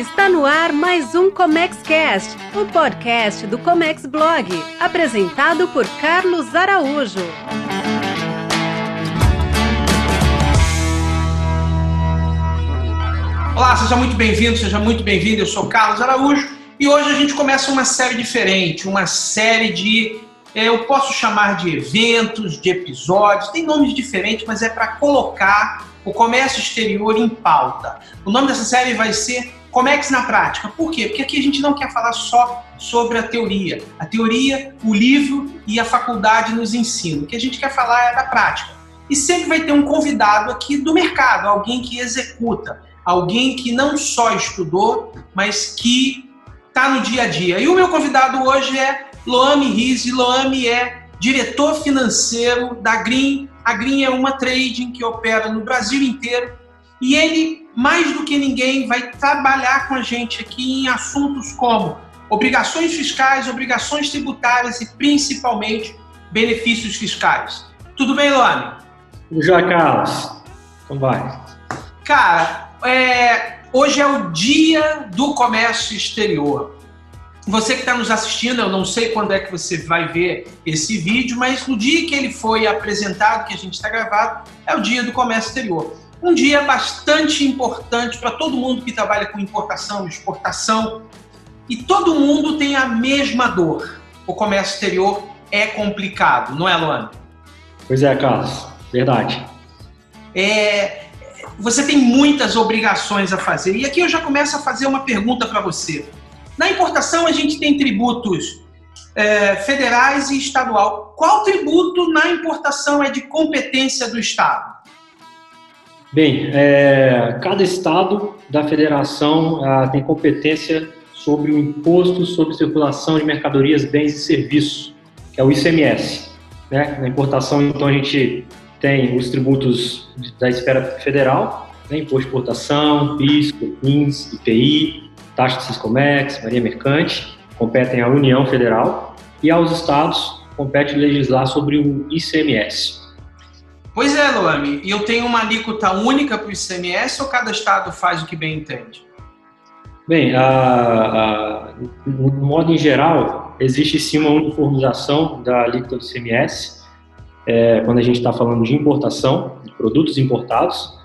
Está no ar mais um Comex Cast, o podcast do Comex Blog, apresentado por Carlos Araújo. Olá, seja muito bem-vindo, seja muito bem-vindo. Eu sou Carlos Araújo e hoje a gente começa uma série diferente, uma série de é, eu posso chamar de eventos, de episódios, tem nomes diferentes, mas é para colocar o comércio exterior em pauta. O nome dessa série vai ser Comex na Prática. Por quê? Porque aqui a gente não quer falar só sobre a teoria. A teoria, o livro e a faculdade nos ensinam. O que a gente quer falar é da prática. E sempre vai ter um convidado aqui do mercado, alguém que executa, alguém que não só estudou, mas que está no dia a dia. E o meu convidado hoje é Loami Rizzi. Loami é diretor financeiro da Green. A Green é uma trading que opera no Brasil inteiro e ele, mais do que ninguém, vai trabalhar com a gente aqui em assuntos como obrigações fiscais, obrigações tributárias e principalmente benefícios fiscais. Tudo bem, Loami? Tudo jóia, Carlos. Como vai? Cara, é, hoje é o dia do comércio exterior. Você que está nos assistindo, eu não sei quando é que você vai ver esse vídeo, mas no dia que ele foi apresentado, que a gente está gravado, é o dia do comércio exterior. Um dia bastante importante para todo mundo que trabalha com importação, exportação, e todo mundo tem a mesma dor. O comércio exterior é complicado, não é, Luana? Pois é, Carlos, verdade. É, você tem muitas obrigações a fazer. E aqui eu já começo a fazer uma pergunta para você. Na importação, a gente tem tributos é, federais e estadual. Qual tributo na importação é de competência do Estado? Bem, é, cada estado da federação ah, tem competência sobre o imposto sobre circulação de mercadorias, bens e serviços, que é o ICMS. Né? Na importação, então, a gente tem os tributos da esfera federal, né? imposto de exportação, PIS, COFINS, IPI, taxa de Ciscomex, Maria Mercante, competem à União Federal e aos estados compete legislar sobre o ICMS. Pois é, Loami, e eu tenho uma alíquota única para o ICMS ou cada estado faz o que bem entende? Bem, a, a, no modo em geral, existe sim uma uniformização da alíquota do ICMS é, quando a gente está falando de importação, de produtos importados,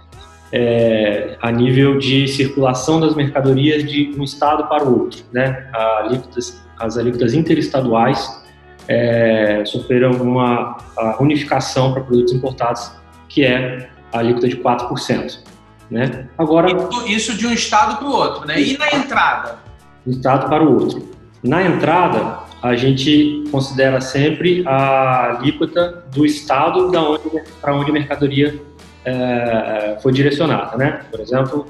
é, a nível de circulação das mercadorias de um estado para o outro. Né? Alíquotas, as alíquotas interestaduais é, sofreram uma unificação para produtos importados, que é a alíquota de 4%. Né? Agora, isso de um estado para o outro, né? E na entrada? De um estado para o outro. Na entrada, a gente considera sempre a alíquota do estado para onde a mercadoria é, foi direcionada, né? Por exemplo,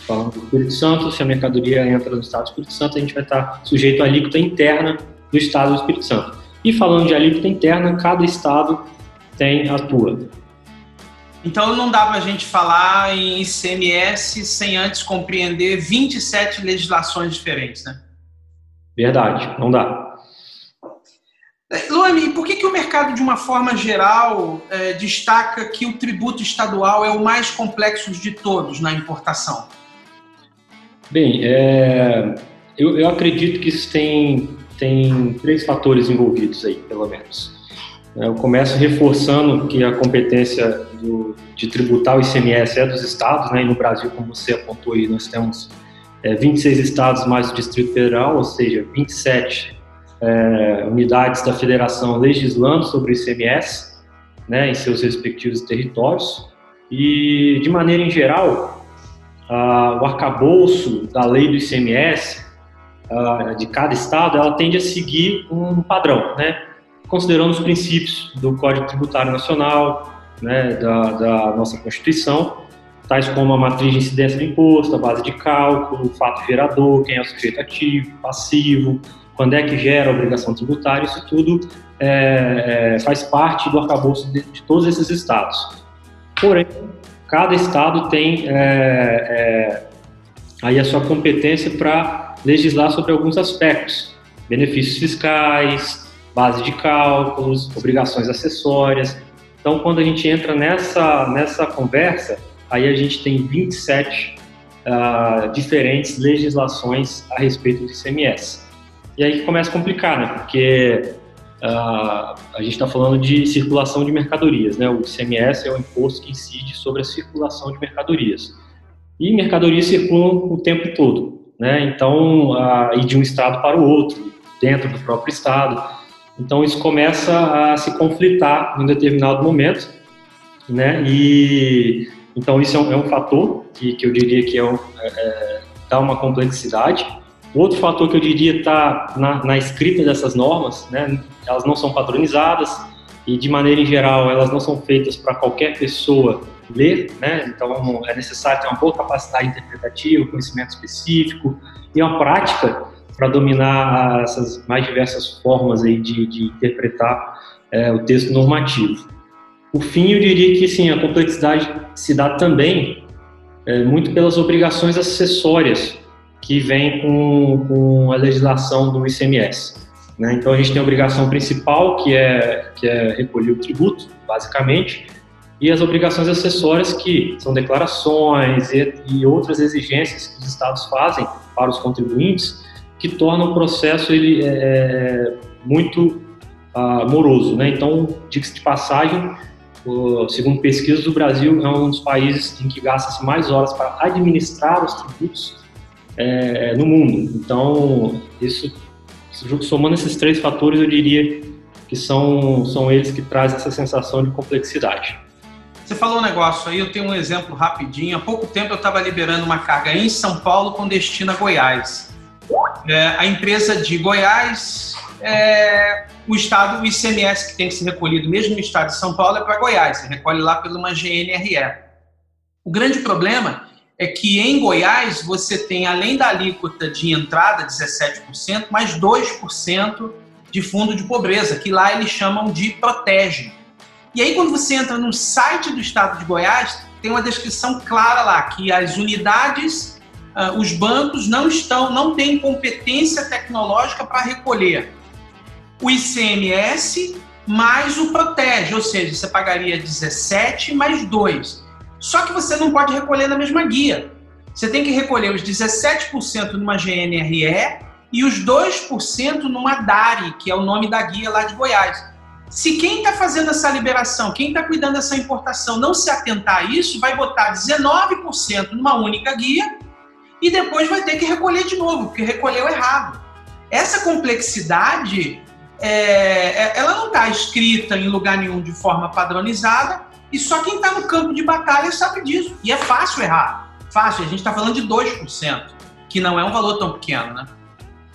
falando do Espírito Santo, se a mercadoria entra no estado do Espírito Santo, a gente vai estar sujeito à alíquota interna do estado do Espírito Santo. E falando de alíquota interna, cada estado tem a sua. Então não dá para a gente falar em ICMS sem antes compreender 27 legislações diferentes, né? Verdade, não dá. Luane, por que, que o mercado, de uma forma geral, é, destaca que o tributo estadual é o mais complexo de todos na importação? Bem, é, eu, eu, acredito que isso tem, tem três fatores envolvidos aí, pelo menos. É, eu começo reforçando que a competência do, de tributar o ICMS é dos estados, né? E no Brasil, como você apontou aí, nós temos é, 26 estados mais o Distrito Federal, ou seja, 27 é, unidades da federação legislando sobre o ICMS, né, em seus respectivos territórios. E, de maneira em geral, o arcabouço da lei do ICMS de cada estado, ela tende a seguir um padrão, né, considerando os princípios do Código Tributário Nacional, né, da, da nossa Constituição, tais como a matriz de incidência do imposto, a base de cálculo, o fato gerador, quem é o sujeito ativo, passivo, quando é que gera a obrigação tributária, isso tudo é, é, faz parte do arcabouço de, de, todos esses estados. Porém, cada estado tem é, é aí a sua competência para legislar sobre alguns aspectos, benefícios fiscais, base de cálculos, obrigações acessórias. Então, quando a gente entra nessa, nessa conversa, aí a gente tem 27 uh, diferentes legislações a respeito do ICMS. E aí começa a complicar, né? Porque uh, a gente está falando de circulação de mercadorias, né? O ICMS é o imposto que incide sobre a circulação de mercadorias. E mercadorias circulam o tempo todo, né? Então, uh, e de um estado para o outro, dentro do próprio estado. Então, isso começa a se conflitar em determinado momento, né? E então isso é um, é um fator que, que eu diria que é, um, é, é dá uma complexidade. Outro fator que eu diria está na, na, escrita dessas normas, né? Elas não são padronizadas e de maneira em geral elas não são feitas para qualquer pessoa ler, né? Então é necessário ter uma boa capacidade interpretativa, conhecimento específico e uma prática para dominar essas mais diversas formas aí de, de interpretar é, o texto normativo. Por fim, eu diria que sim, a complexidade se dá também é, muito pelas obrigações acessórias que vêm com, com a legislação do ICMS. Né? Então, a gente tem a obrigação principal, que é, que é recolher o tributo, basicamente, e as obrigações acessórias, que são declarações e, e outras exigências que os estados fazem para os contribuintes, que tornam o processo ele, é, é muito ah, moroso. Né? Então, diga-se de passagem, segundo pesquisas, o Brasil é um dos países em que gasta-se mais horas para administrar os tributos é, no mundo. Então, isso, somando esses três fatores, eu diria que são, são eles que trazem essa sensação de complexidade. Você falou um negócio aí, eu tenho um exemplo rapidinho. Há pouco tempo eu estava liberando uma carga em São Paulo com destino a Goiás. É, a empresa de Goiás é, o estado, o ICMS que tem que ser recolhido, mesmo no estado de São Paulo, é para Goiás, você recolhe lá pela uma GNRE. O grande problema é que em Goiás você tem, além da alíquota de entrada, 17%, mais 2% de fundo de pobreza, que lá eles chamam de protege. E aí, quando você entra no site do estado de Goiás, tem uma descrição clara lá que as unidades, uh, os bancos não estão, não têm competência tecnológica para recolher o ICMS mais o protege, ou seja, você pagaria 17 mais 2. Só que você não pode recolher na mesma guia. Você tem que recolher os 17% numa GNRE e os 2% numa DARI, que é o nome da guia lá de Goiás. Se quem está fazendo essa liberação, quem está cuidando dessa importação, não se atentar a isso, vai botar 19% numa única guia e depois vai ter que recolher de novo, porque recolheu errado. Essa complexidade é, é, ela não está escrita em lugar nenhum de forma padronizada e só quem está no campo de batalha sabe disso. E é fácil errar. Fácil, a gente está falando de 2%, que não é um valor tão pequeno, né?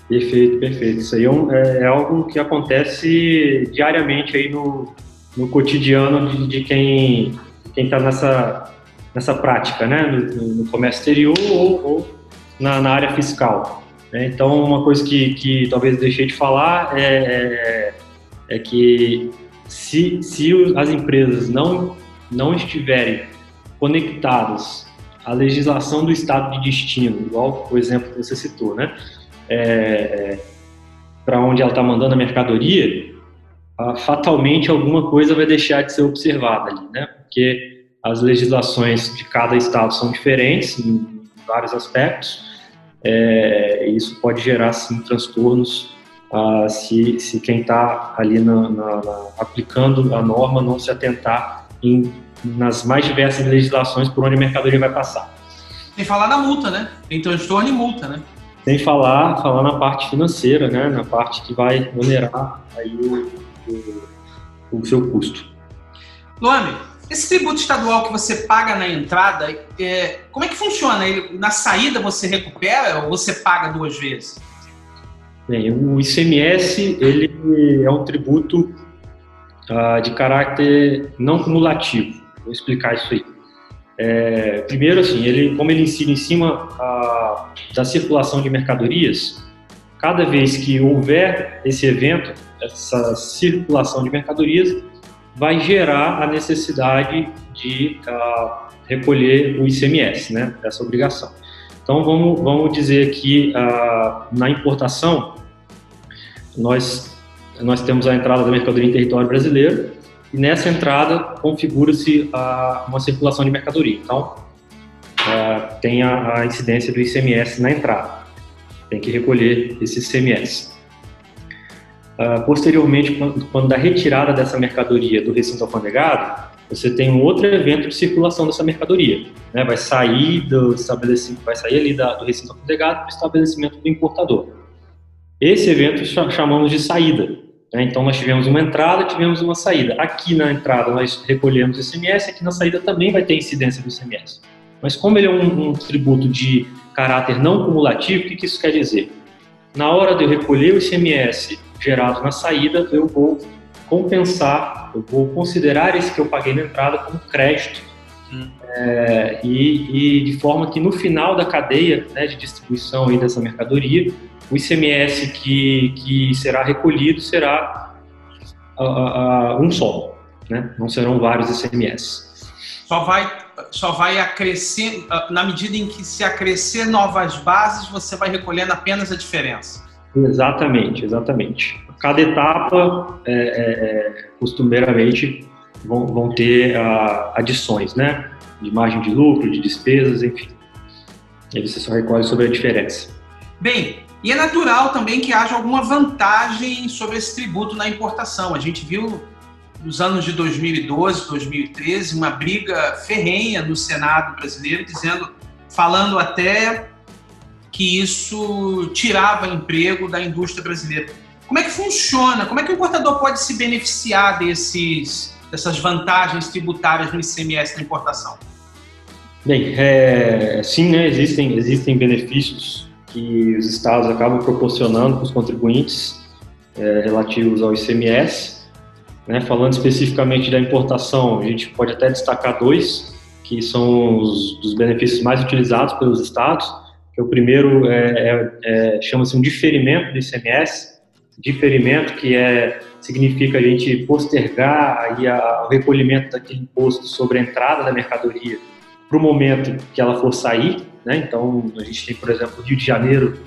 Perfeito, perfeito. Isso aí é, um, é, é algo que acontece diariamente aí no, no cotidiano de, de quem está nessa, nessa prática, né? No, no comércio exterior ou, ou na, na área fiscal. Né? Então, uma coisa que, que talvez deixei de falar é, é, é que se, se as empresas não, não estiverem conectadas à legislação do estado de destino, igual o exemplo que você citou, né? É, é para onde ela está mandando a mercadoria, ah, fatalmente alguma coisa vai deixar de ser observada ali, né? Porque as legislações de cada estado são diferentes em vários aspectos é, isso pode gerar sim transtornos ah, se, se quem está ali na, na, na, aplicando a norma não se atentar em, nas mais diversas legislações por onde a mercadoria vai passar. Sem falar na multa, né? Tem transtorno e multa, né? Sem falar, falar na parte financeira, né? Na parte que vai onerar aí o, o, o seu custo. Luane, esse tributo estadual que você paga na entrada, é, como é que funciona? Ele, na saída você recupera ou você paga duas vezes? Bem, o ICMS ele é um tributo uh, de caráter não cumulativo. Vou explicar isso aí. É, primeiro, assim, ele, como ele incide em cima uh, da circulação de mercadorias, cada vez que houver esse evento, essa circulação de mercadorias, vai gerar a necessidade de uh, recolher o ICMS, né, essa obrigação. Então, vamos, vamos dizer que uh, na importação, nós, nós temos a entrada da mercadoria em território brasileiro e nessa entrada configura-se uma circulação de mercadoria. Então, uh, tem a, a, incidência do ICMS na entrada. Tem que recolher esse ICMS. Uh, posteriormente, quando, quando da retirada dessa mercadoria do recinto alfandegado, você tem um outro evento de circulação dessa mercadoria. Né? Vai sair do estabelecimento, vai sair ali da, do recinto alfandegado para o estabelecimento do importador. Esse evento chamamos de saída. Né? Então, nós tivemos uma entrada, tivemos uma saída. Aqui na entrada nós recolhemos o ICMS, aqui na saída também vai ter incidência do ICMS. Mas como ele é um, um tributo de caráter não cumulativo, o que, que isso quer dizer? Na hora de eu recolher o ICMS gerado na saída, eu vou compensar, eu vou considerar esse que eu paguei na entrada como crédito. Hum. É, e, e, de forma que no final da cadeia né, de distribuição aí dessa mercadoria, o ICMS que, que será recolhido será um só, né? não serão vários ICMS. Só vai, só vai acrescer, na medida em que se acrescer novas bases, você vai recolhendo apenas a diferença. Exatamente, exatamente. Cada etapa, é, é, é costumeiramente, vão, vão ter adições, né? De margem de lucro, de despesas, enfim. Aí você só recolhe sobre a diferença. Bem, e é natural também que haja alguma vantagem sobre esse tributo na importação. A gente viu nos anos de 2012, 2013, uma briga ferrenha no Senado brasileiro, dizendo, falando até que isso tirava emprego da indústria brasileira. Como é que funciona? Como é que o importador pode se beneficiar desses, dessas vantagens tributárias no ICMS da importação? Bem, é, sim, né, existem, existem benefícios que os estados acabam proporcionando para os contribuintes é, relativos ao ICMS. Né? Falando especificamente da importação, a gente pode até destacar dois, que são os dos benefícios mais utilizados pelos estados. Que o primeiro é, é, é chama-se um diferimento do ICMS, diferimento que é significa a gente postergar aí a, o recolhimento daquele imposto sobre a entrada da mercadoria para o momento que ela for sair, né? Então, a gente tem, por exemplo, o Rio de Janeiro,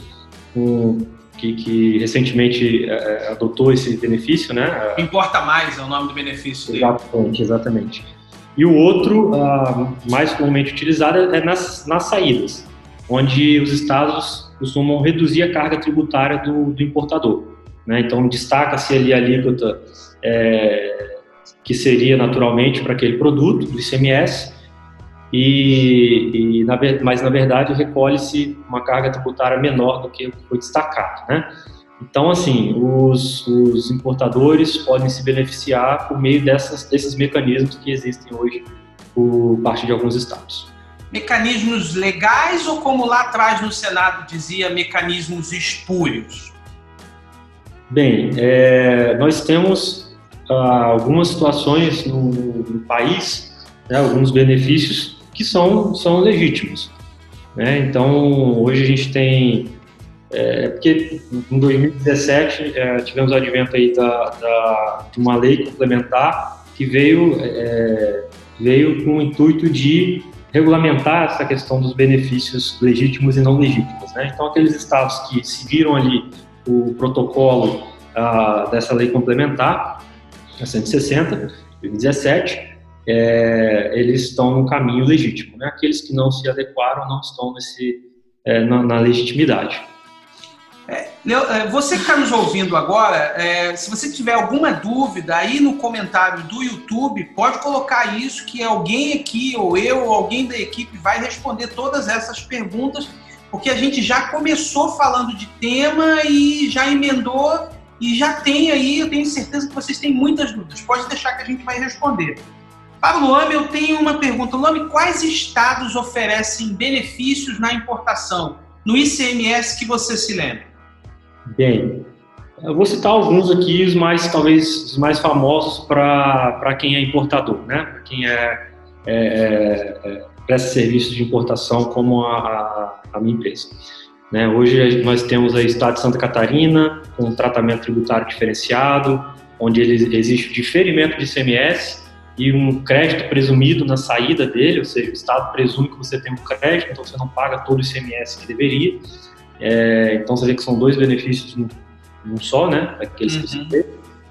um, que, que, recentemente é, adotou esse benefício. Né? Importa mais é o nome do benefício dele. Exatamente, exatamente. E o outro, mais comumente utilizado, é nas, nas saídas, onde os estados costumam reduzir a carga tributária do, do importador. Né? Então, destaca-se ali a alíquota é, que seria naturalmente para aquele produto, do ICMS, e, e na, mas na verdade recolhe-se uma carga tributária menor do que foi destacado, né? Então, assim, os, os, importadores podem se beneficiar por meio dessas, desses mecanismos que existem hoje por parte de alguns estados. Mecanismos legais ou, como lá atrás no Senado dizia, mecanismos espúrios? Bem, é, nós temos ah, algumas situações no, no país, né, alguns benefícios que são, são legítimos. Né? Então, hoje a gente tem. É, porque em 2017 é, tivemos o advento aí da, da, de uma lei complementar que veio, é, veio com o intuito de regulamentar essa questão dos benefícios legítimos e não legítimos. Né? Então, aqueles estados que seguiram ali o protocolo ah, dessa lei complementar, a 160, 2017, é, eles estão no caminho legítimo. Né? Aqueles que não se adequaram não estão nesse, é, na, na, legitimidade. É, é você que está nos ouvindo agora, é, se você tiver alguma dúvida aí no comentário do YouTube, pode colocar isso que alguém aqui, ou eu, ou alguém da equipe vai responder todas essas perguntas, porque a gente já começou falando de tema e já emendou e já tem aí, eu tenho certeza que vocês têm muitas dúvidas. Pode deixar que a gente vai responder. Para o Luame, eu tenho uma pergunta. Luame, quais estados oferecem benefícios na importação, no ICMS que você se lembra? Bem, eu vou citar alguns aqui, os mais, talvez, os mais famosos para quem é importador, né? Para quem é, é, é, é, presta serviços de importação como a, a, a minha empresa. Né? Hoje nós temos o estado de Santa Catarina, com um tratamento tributário diferenciado, onde ele, existe o diferimento de ICMS e um crédito presumido na saída dele, ou seja, o Estado presume que você tem um crédito, então você não paga todo o ICMS que deveria. É, então você vê que são dois benefícios num só, né? Aqueles uhum. que você tem.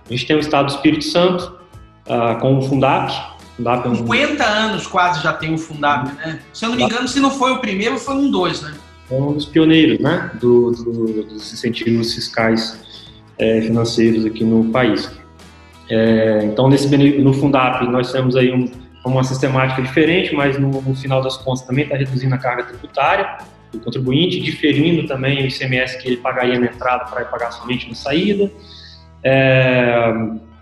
A gente tem o Estado do Espírito Santo uh, com o Fundap, Fundap é um... 50 anos quase já tem o Fundap, né? Se eu não me engano, se não foi o primeiro, foi um dois, né? É um dos pioneiros, né? Do, do, dos incentivos fiscais é, financeiros aqui no país. É, então, nesse, no Fundap, nós temos aí um, uma sistemática diferente, mas no, no final das contas também está reduzindo a carga tributária do contribuinte, diferindo também o ICMS que ele pagaria na entrada para pagar somente na saída. É,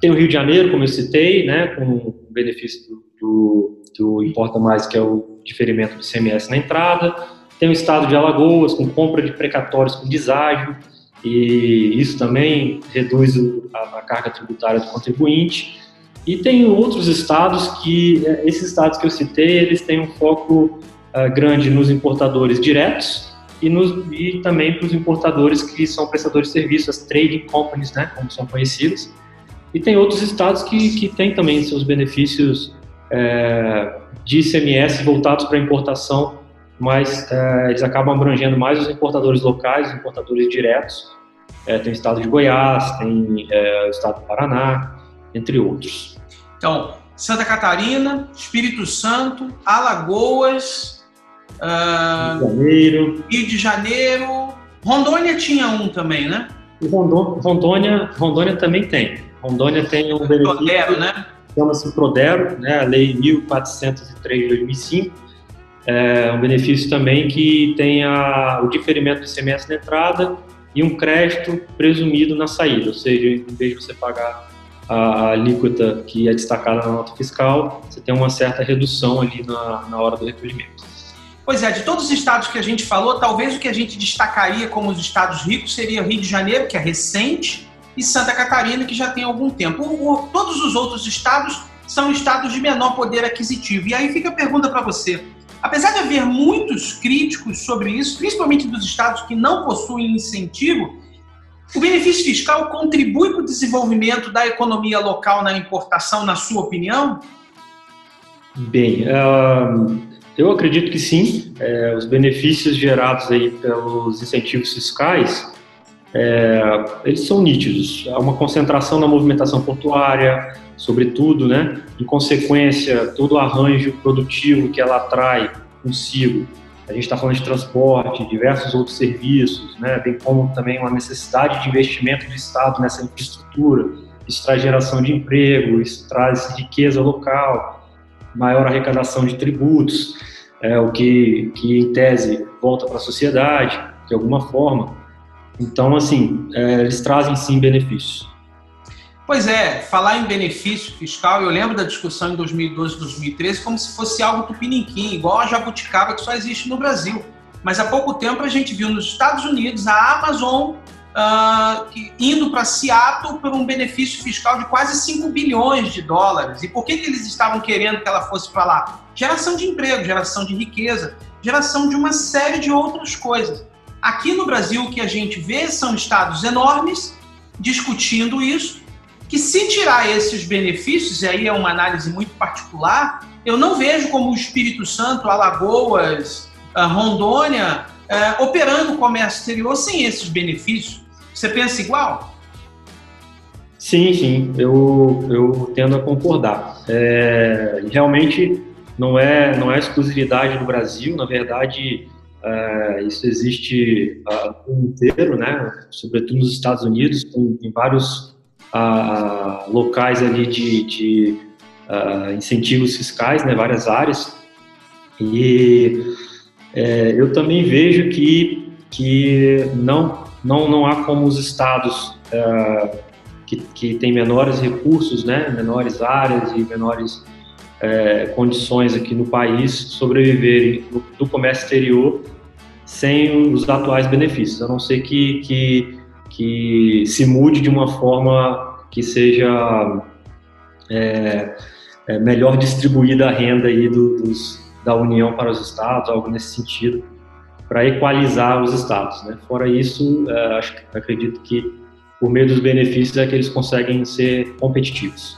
tem o Rio de Janeiro, como eu citei, né, com o benefício do, do, do Importa Mais, que é o diferimento do ICMS na entrada. Tem o estado de Alagoas, com compra de precatórios com deságio, e isso também reduz a, a carga tributária do contribuinte. E tem outros estados que, é, esses estados que eu citei, eles têm um foco uh, grande nos importadores diretos e, nos, e também para os importadores que são prestadores de serviços, as trading companies, né, como são conhecidas. E tem outros estados que, que têm também seus benefícios é, de ICMS voltados para importação, mas é, eles acabam abrangendo mais os importadores locais, os importadores diretos. É, tem o estado de Goiás, tem é, o estado do Paraná, entre outros. Então, Santa Catarina, Espírito Santo, Alagoas, uh, Rio, de Janeiro. Rio de Janeiro. Rondônia tinha um também, né? Rondônia, Rondônia também tem. Rondônia tem um benefício. Prodero, né? Chama-se Prodero, né? a Lei 1403 de 2005. É um benefício também que tem o diferimento do ICMS na entrada e um crédito presumido na saída, ou seja, em vez de você pagar a alíquota que é destacada na nota fiscal, você tem uma certa redução ali na, na hora do recolhimento. Pois é, de todos os estados que a gente falou, talvez o que a gente destacaria como os estados ricos seria Rio de Janeiro, que é recente, e Santa Catarina, que já tem algum tempo. O, o, todos os outros estados são estados de menor poder aquisitivo. E aí fica a pergunta para você. Apesar de haver muitos críticos sobre isso, principalmente dos estados que não possuem incentivo, o benefício fiscal contribui para o desenvolvimento da economia local na importação, na sua opinião? Bem, eu acredito que sim. É, os benefícios gerados aí pelos incentivos fiscais, é, eles são nítidos. Há uma concentração na movimentação portuária, sobretudo, né? Em consequência, todo o arranjo produtivo que ela traz consigo a gente está falando de transporte, diversos outros serviços, né, bem como também uma necessidade de investimento do Estado nessa infraestrutura. Isso traz geração de emprego, isso traz riqueza local, maior arrecadação de tributos, é, o que, que em tese volta para a sociedade, de alguma forma. Então, assim, é, eles trazem sim benefícios. Pois é, falar em benefício fiscal, eu lembro da discussão em 2012, 2013, como se fosse algo tupiniquim, igual a jabuticaba que só existe no Brasil. Mas há pouco tempo a gente viu nos Estados Unidos a Amazon uh, indo para Seattle por um benefício fiscal de quase 5 bilhões de dólares. E por que, que eles estavam querendo que ela fosse para lá? Geração de emprego, geração de riqueza, geração de uma série de outras coisas. Aqui no Brasil, o que a gente vê são estados enormes discutindo isso que se tirar esses benefícios, e aí é uma análise muito particular, eu não vejo como o Espírito Santo, Alagoas, Rondônia uh, operando o comércio exterior sem esses benefícios. Você pensa igual? Sim, sim, eu, eu tendo a concordar. É, realmente não é, não é exclusividade do Brasil, na verdade, é, isso existe uh, no mundo inteiro, né? sobretudo nos Estados Unidos, tem, tem vários a, locais ali de, de incentivos fiscais, né, várias áreas. E é, eu também vejo que, que não, não, não há como os estados é, que, que têm menores recursos, né, menores áreas e menores é, condições aqui no país sobreviverem do comércio exterior sem os atuais benefícios, a não ser que, que que se mude de uma forma que seja é, é, melhor distribuída a renda aí do, dos, da União para os estados, algo nesse sentido, para equalizar os estados. Né? Fora isso, é, acho, acredito que por meio dos benefícios é que eles conseguem ser competitivos.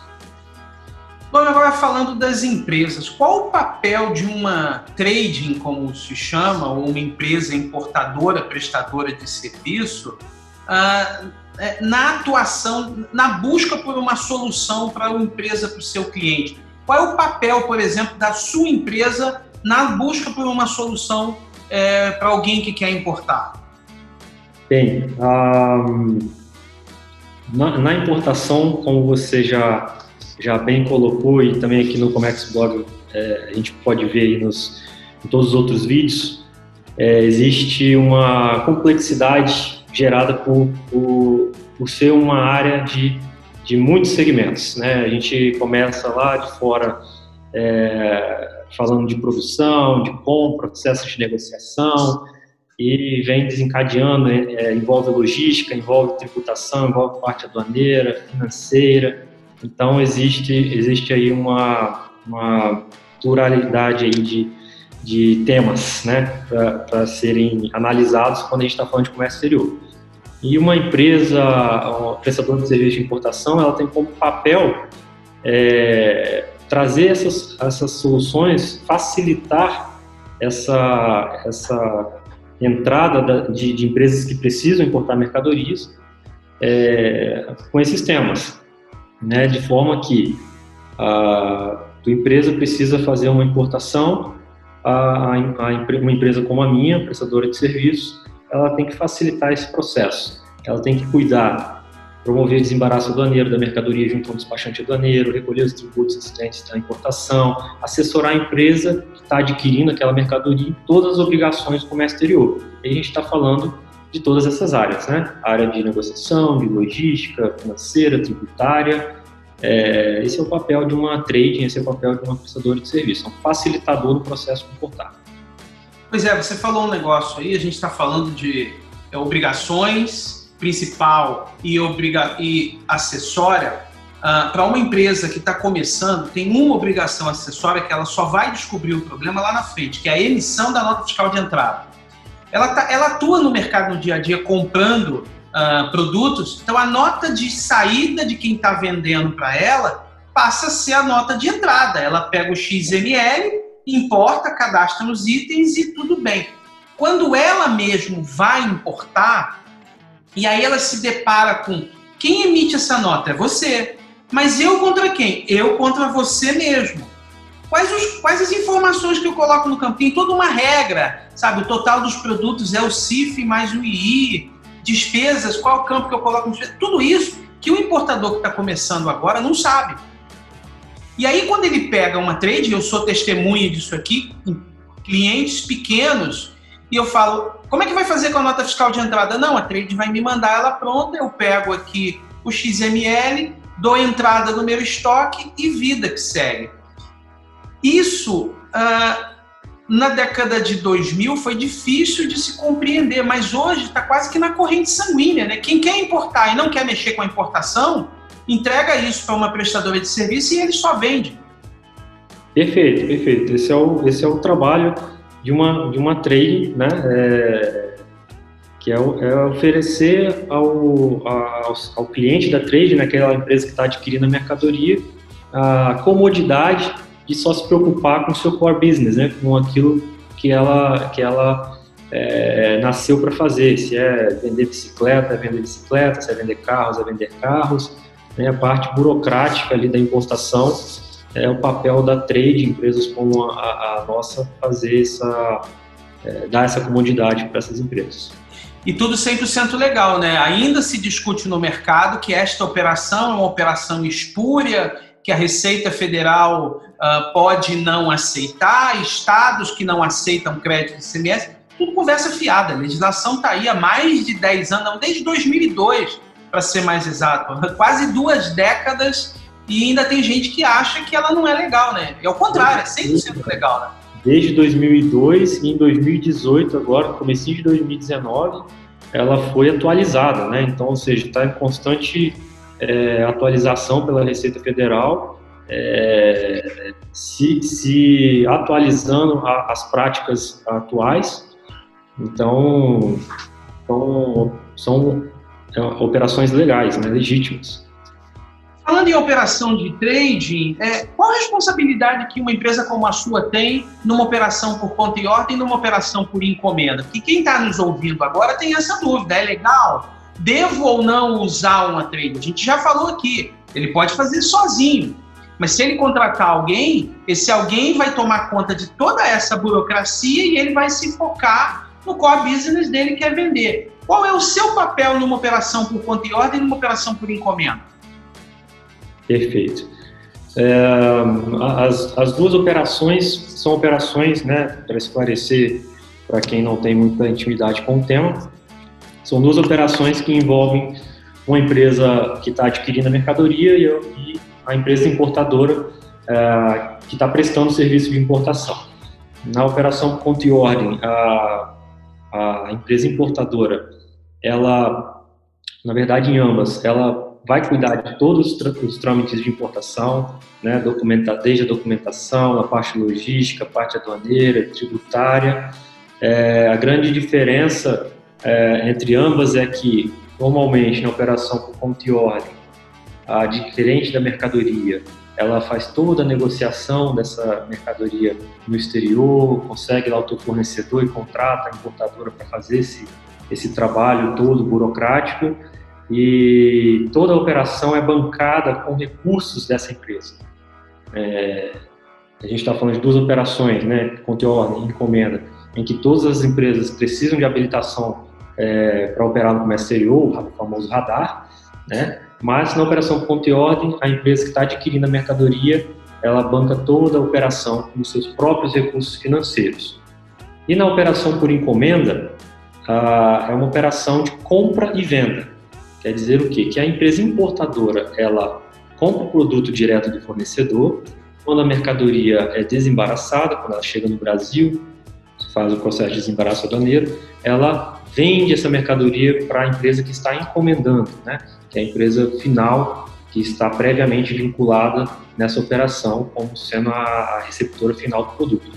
Bom, agora falando das empresas, qual o papel de uma trading, como se chama, ou uma empresa importadora, prestadora de serviço, uh, na atuação, na busca por uma solução para a empresa, para o seu cliente. Qual é o papel, por exemplo, da sua empresa na busca por uma solução é, para alguém que quer importar? Bem, um, na, na, importação, como você já, já bem colocou e também aqui no Comex Blog é, a gente pode ver aí nos, em todos os outros vídeos, é, existe uma complexidade gerada por, por, por, ser uma área de, de muitos segmentos. Né? A gente começa lá de fora é, falando de produção, de compra, processo de negociação, e vem desencadeando, é, envolve logística, envolve tributação, envolve parte aduaneira, financeira. Então, existe, existe aí uma, uma pluralidade aí de, de temas né, para serem analisados quando a gente está falando de comércio exterior. E uma empresa, uma prestadora de serviço de importação, ela tem como papel é, trazer essas, essas soluções, facilitar essa, essa entrada da, de, de, empresas que precisam importar mercadorias é, com esses temas, né, de forma que a tua empresa precisa fazer uma importação, a, a, a, uma empresa como a minha, prestadora de serviços, ela tem que facilitar esse processo. Ela tem que cuidar, promover desembaraço aduaneiro da mercadoria junto ao despachante aduaneiro, recolher os tributos existentes da importação, assessorar a empresa que está adquirindo aquela mercadoria em todas as obrigações do comércio exterior. E a gente está falando de todas essas áreas, né? A área de negociação, de logística, financeira, tributária. É, esse é o papel de uma trading, esse é o papel de uma prestadora de serviço, é um facilitador no processo de importar. Pois é, você falou um negócio aí, a gente está falando de é, obrigações principal e, obriga e acessória. Uh, para uma empresa que está começando, tem uma obrigação acessória que ela só vai descobrir o problema lá na frente, que é a emissão da nota fiscal de entrada. Ela, tá, ela atua no mercado no dia a dia comprando uh, produtos, então a nota de saída de quem está vendendo para ela passa a ser a nota de entrada. Ela pega o XML importa, cadastra nos itens e tudo bem. Quando ela mesmo vai importar, e aí ela se depara com quem emite essa nota? É você. Mas eu contra quem? Eu contra você mesmo. Quais, os, quais as informações que eu coloco no campo? Tem toda uma regra, sabe? O total dos produtos é o CIF mais o II, despesas, qual campo que eu coloco Tudo isso que o importador que está começando agora não sabe. E aí, quando ele pega uma trade, eu sou testemunha disso aqui, clientes pequenos, e eu falo, como é que vai fazer com a nota fiscal de entrada? Não, a trade vai me mandar ela pronta, eu pego aqui o XML, dou entrada no meu estoque e vida que segue. Isso, uh, na década de 2000, foi difícil de se compreender, mas hoje está quase que na corrente sanguínea. Né? Quem quer importar e não quer mexer com a importação, entrega isso para uma prestadora de serviço e ele só vende. Perfeito, perfeito. Esse é o, esse é o trabalho de uma, de uma trade, né? É, que é, é, oferecer ao, ao, ao, cliente da trade, naquela né, empresa que está adquirindo a mercadoria, a comodidade de só se preocupar com o seu core business, né? com aquilo que ela, que ela é, nasceu para fazer, se é vender bicicleta, é vender bicicleta, se é vender carros, é vender carros, né, a parte burocrática ali da importação é o papel da trade, empresas como a, a nossa, fazer essa, é, dar essa comodidade para essas empresas. E tudo 100% legal, né? Ainda se discute no mercado que esta operação é uma operação espúria, que a Receita Federal uh, pode não aceitar, estados que não aceitam crédito de CMS, tudo conversa fiada. A legislação está aí há mais de 10 anos, não, desde 2002, para ser mais exato, quase duas décadas e ainda tem gente que acha que ela não é legal, né? É o contrário, é 100% legal, né? Desde 2002 e em 2018, agora, comecinho de 2019, ela foi atualizada, né? Então, ou seja, está em constante é, atualização pela Receita Federal, é, se, se, atualizando a, as práticas atuais. Então, então são é, operações legais, né, legítimas. Falando em operação de trading, é, qual a responsabilidade que uma empresa como a sua tem numa operação por conta e ordem e numa operação por encomenda? Porque quem está nos ouvindo agora tem essa dúvida: é legal? Devo ou não usar uma trade? A gente já falou aqui, ele pode fazer sozinho. Mas se ele contratar alguém, esse alguém vai tomar conta de toda essa burocracia e ele vai se focar no core business dele que é vender. Qual é o seu papel numa operação por conta e ordem e numa operação por encomenda? Perfeito. É, as, as duas operações são operações, né, para esclarecer para quem não tem muita intimidade com o tema, são duas operações que envolvem uma empresa que está adquirindo a mercadoria e, a empresa importadora é, que está prestando serviço de importação. Na operação conta e ordem, a, a empresa importadora, ela, na verdade, em ambas, ela vai cuidar de todos os trâmites de importação, né, documenta, desde a documentação, a parte logística, a parte aduaneira, tributária. É, a grande diferença é, entre ambas é que Normalmente, na operação por conta e ordem, adquirente da mercadoria, ela faz toda a negociação dessa mercadoria no exterior, consegue lá o teu fornecedor e contrata a importadora para fazer esse, esse trabalho todo burocrático e toda a operação é bancada com recursos dessa empresa. É, a gente está falando de duas operações, né, conta ordem e encomenda, em que todas as empresas precisam de habilitação é, para operar no comércio exterior, o famoso radar, né? Mas na operação ponto e ordem, a empresa que está adquirindo a mercadoria, ela banca toda a operação com seus próprios recursos financeiros. E na operação por encomenda, é uma operação de compra e venda. Quer dizer o quê? Que a empresa importadora, ela compra o produto direto do fornecedor, quando a mercadoria é desembaraçada, quando ela chega no Brasil, faz o processo de desembaraço aduaneiro, ela vende essa mercadoria para a empresa que está encomendando, né? que é a empresa final que está previamente vinculada nessa operação como sendo a, receptora final do produto.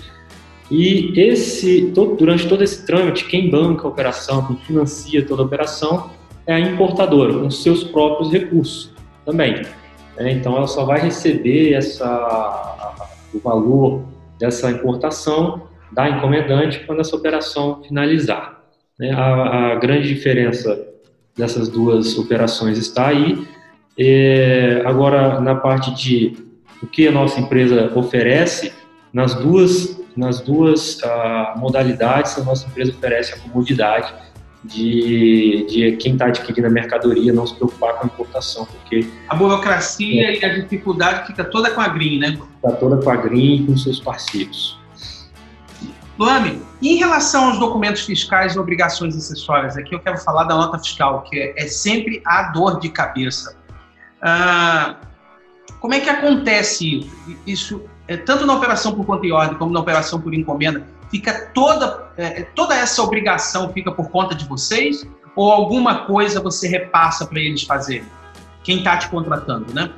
E esse, todo, durante todo esse trâmite, quem banca a operação, quem financia toda a operação é a importadora, com seus próprios recursos também. Né? Então, ela só vai receber essa, o valor dessa importação da encomendante quando essa operação finalizar. Né? A, a, grande diferença dessas duas operações está aí. É, agora, na parte de o que a nossa empresa oferece, nas duas, nas duas uh, modalidades, a nossa empresa oferece a comodidade de, de quem está adquirindo a mercadoria não se preocupar com a importação, porque... A burocracia é, e a dificuldade fica toda com a Green, né? Está toda com a Green e com seus parceiros. Luane, em relação aos documentos fiscais e obrigações acessórias, aqui eu quero falar da nota fiscal, que é, é sempre a dor de cabeça. Ah, como é que acontece isso? É, tanto na operação por conta e ordem como na operação por encomenda, fica toda, é, toda essa obrigação fica por conta de vocês ou alguma coisa você repassa para eles fazerem? Quem está te contratando, né?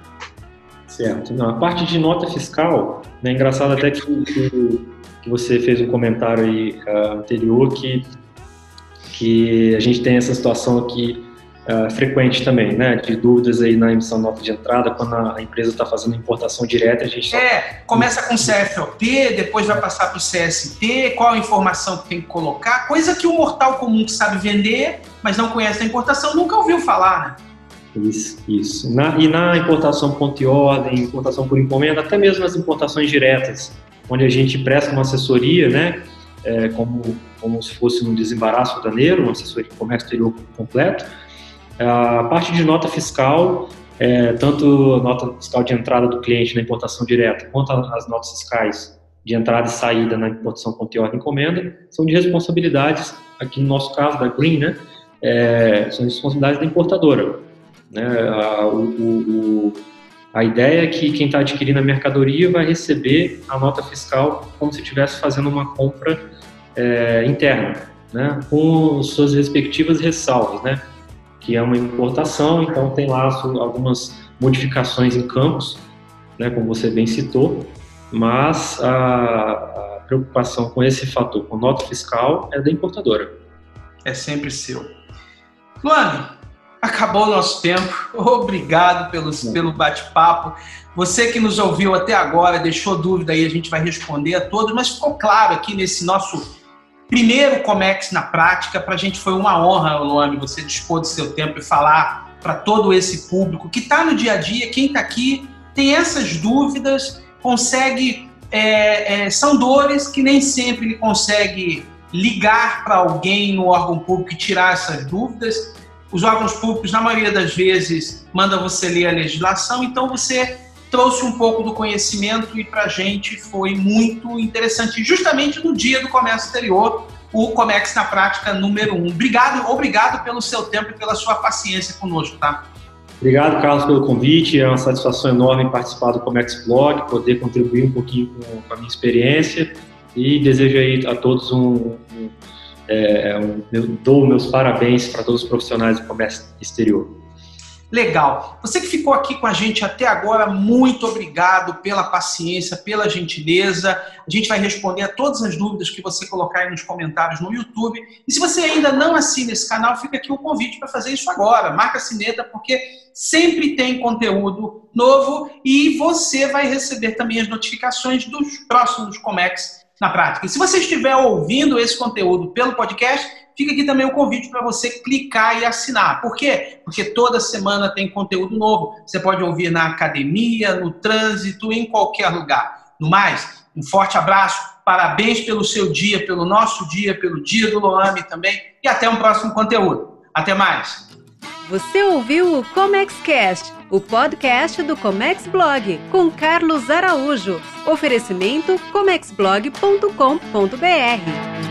Certo. Não, a parte de nota fiscal, né, engraçado até que, que que você fez um comentário aí uh, anterior que que a gente tem essa situação aqui uh, frequente também, né, de dúvidas aí na emissão nota de entrada quando a, empresa está fazendo importação direta, a gente é começa com CFOP, depois vai passar para o CST, qual a informação que tem que colocar, coisa que o mortal comum que sabe vender, mas não conhece a importação nunca ouviu falar, né? Isso, isso. Na, e na importação ponto e ordem, importação por encomenda, até mesmo nas importações diretas, onde a gente presta uma assessoria, né, é, como, como se fosse um desembaraço aduaneiro, uma assessoria de comércio exterior completo. A parte de nota fiscal, é, tanto nota fiscal de entrada do cliente na importação direta, quanto as notas fiscais de entrada e saída na importação com teor de encomenda, são de responsabilidades, aqui no nosso caso da Green, né, é, são responsabilidades da importadora. Né, a, o, o, a ideia é que quem está adquirindo a mercadoria vai receber a nota fiscal como se estivesse fazendo uma compra é, interna, né, com suas respectivas ressalvas, né, que é uma importação, então tem lá algumas modificações em campos, né, como você bem citou, mas a, a preocupação com esse fator, com nota fiscal, é da importadora. É sempre seu. Luane, acabou o nosso tempo. Obrigado pelos, pelo bate-papo. Você que nos ouviu até agora, deixou dúvida aí, a gente vai responder a todos, mas ficou claro aqui nesse nosso primeiro Comex na prática. Para a gente foi uma honra, Luane, você dispor do seu tempo e falar para todo esse público que está no dia a dia, quem está aqui tem essas dúvidas, consegue. É, é, são dores que nem sempre ele consegue ligar para alguém no órgão público e tirar essas dúvidas. Os órgãos públicos, na maioria das vezes, mandam você ler a legislação, então você trouxe um pouco do conhecimento e para a gente foi muito interessante, justamente no dia do comércio exterior, o Comex na prática número um. Obrigado, obrigado pelo seu tempo e pela sua paciência conosco, tá? Obrigado, Carlos, pelo convite. É uma satisfação enorme participar do Comex Blog, poder contribuir um pouquinho com a minha experiência e desejo aí a todos um, um, é, um dou meus parabéns para todos os profissionais do comércio exterior. Legal. Você que ficou aqui com a gente até agora, muito obrigado pela paciência, pela gentileza. A gente vai responder a todas as dúvidas que você colocar aí nos comentários no YouTube. E se você ainda não assina esse canal, fica aqui o convite para fazer isso agora. Marca a sineta, porque sempre tem conteúdo novo e você vai receber também as notificações dos próximos Comex na prática. E se você estiver ouvindo esse conteúdo pelo podcast, fica aqui também o convite para você clicar e assinar. Por quê? Porque toda semana tem conteúdo novo. Você pode ouvir na academia, no trânsito, em qualquer lugar. No mais, um forte abraço, parabéns pelo seu dia, pelo nosso dia, pelo dia do Loame também, e até um próximo conteúdo. Até mais! Você ouviu o ComexCast, o podcast do Comex Blog, com Carlos Araújo. Oferecimento comexblog.com.br.